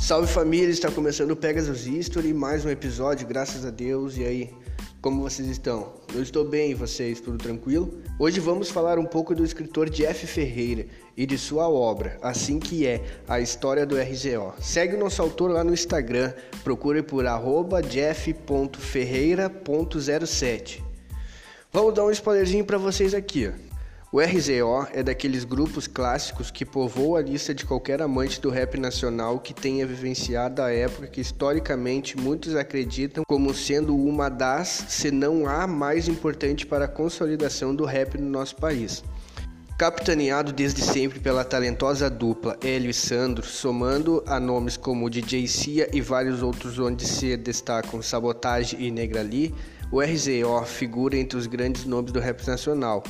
Salve família, está começando o Pegasus History, mais um episódio, graças a Deus. E aí, como vocês estão? Eu estou bem, e vocês? Tudo tranquilo? Hoje vamos falar um pouco do escritor Jeff Ferreira e de sua obra, Assim que é, a história do RZO. Segue o nosso autor lá no Instagram, procure por jeff.ferreira.07. Vamos dar um spoilerzinho para vocês aqui, ó. O RZO é daqueles grupos clássicos que povoam a lista de qualquer amante do rap nacional que tenha vivenciado a época que historicamente muitos acreditam como sendo uma das, se não a mais importante para a consolidação do rap no nosso país. Capitaneado desde sempre pela talentosa dupla Hélio e Sandro, somando a nomes como DJ Cia e vários outros onde se destacam Sabotage e Negrali, o RZO figura entre os grandes nomes do rap nacional.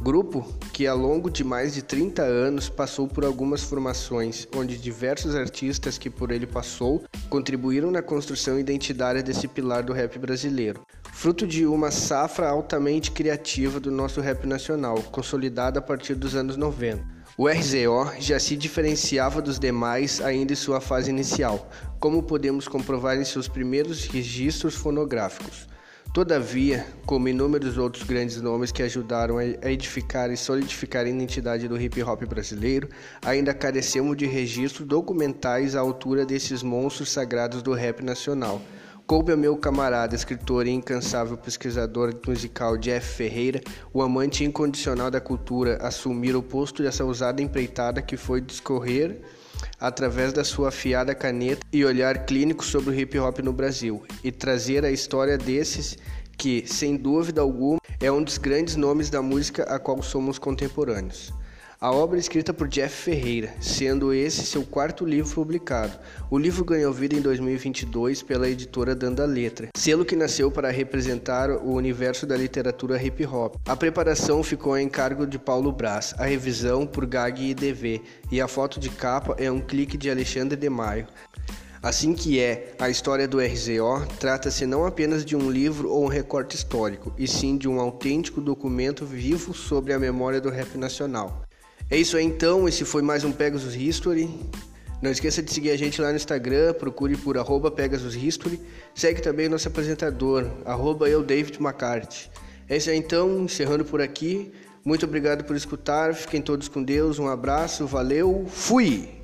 Grupo que, ao longo de mais de 30 anos, passou por algumas formações, onde diversos artistas que por ele passou contribuíram na construção identitária desse pilar do rap brasileiro. Fruto de uma safra altamente criativa do nosso rap nacional, consolidada a partir dos anos 90. O RZO já se diferenciava dos demais ainda em sua fase inicial, como podemos comprovar em seus primeiros registros fonográficos. Todavia, como inúmeros outros grandes nomes que ajudaram a edificar e solidificar a identidade do hip hop brasileiro, ainda carecemos de registros documentais à altura desses monstros sagrados do rap nacional. Coube ao meu camarada, escritor e incansável pesquisador musical Jeff Ferreira, o amante incondicional da cultura, assumir o posto dessa ousada empreitada que foi discorrer através da sua afiada caneta e olhar clínico sobre o hip hop no Brasil e trazer a história desses que, sem dúvida alguma, é um dos grandes nomes da música a qual somos contemporâneos. A obra é escrita por Jeff Ferreira, sendo esse seu quarto livro publicado. O livro ganhou vida em 2022 pela editora Danda Letra, selo que nasceu para representar o universo da literatura hip hop. A preparação ficou em cargo de Paulo Brás, a revisão por Gag e DV, e a foto de capa é um clique de Alexandre de Maio. Assim que é, a história do RZO trata-se não apenas de um livro ou um recorte histórico, e sim de um autêntico documento vivo sobre a memória do rap nacional. É isso aí então, esse foi mais um Pegasus History. Não esqueça de seguir a gente lá no Instagram, procure por arroba Pegasus History. Segue também nosso apresentador, arroba eu, David McCarthy. É isso aí então, encerrando por aqui. Muito obrigado por escutar, fiquem todos com Deus, um abraço, valeu, fui!